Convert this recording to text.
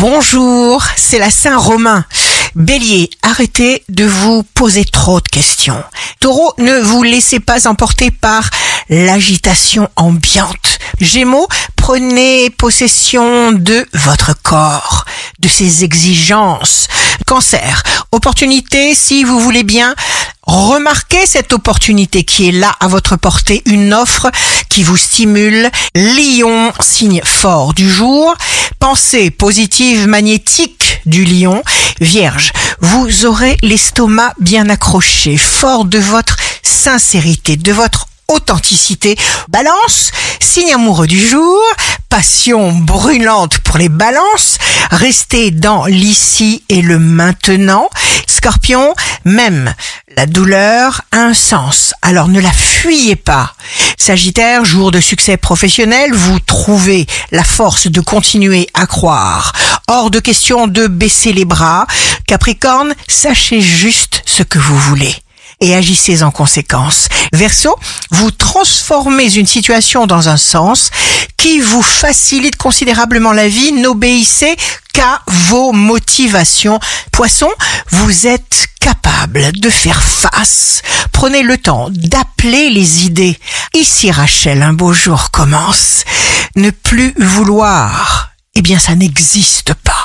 Bonjour, c'est la Saint-Romain. Bélier, arrêtez de vous poser trop de questions. Taureau, ne vous laissez pas emporter par l'agitation ambiante. Gémeaux, prenez possession de votre corps, de ses exigences. Cancer, opportunité si vous voulez bien Remarquez cette opportunité qui est là à votre portée, une offre qui vous stimule. Lion, signe fort du jour. Pensée positive magnétique du lion. Vierge, vous aurez l'estomac bien accroché, fort de votre sincérité, de votre authenticité. Balance, signe amoureux du jour, passion brûlante pour les balances, restez dans l'ici et le maintenant. Scorpion, même la douleur a un sens, alors ne la fuyez pas. Sagittaire, jour de succès professionnel, vous trouvez la force de continuer à croire. Hors de question de baisser les bras. Capricorne, sachez juste ce que vous voulez et agissez en conséquence. Verseau, vous transformez une situation dans un sens qui vous facilite considérablement la vie. N'obéissez qu'à vos motivations. Poisson, vous êtes capable de faire face. Prenez le temps d'appeler les idées. Ici Rachel, un beau jour commence. Ne plus vouloir, eh bien ça n'existe pas.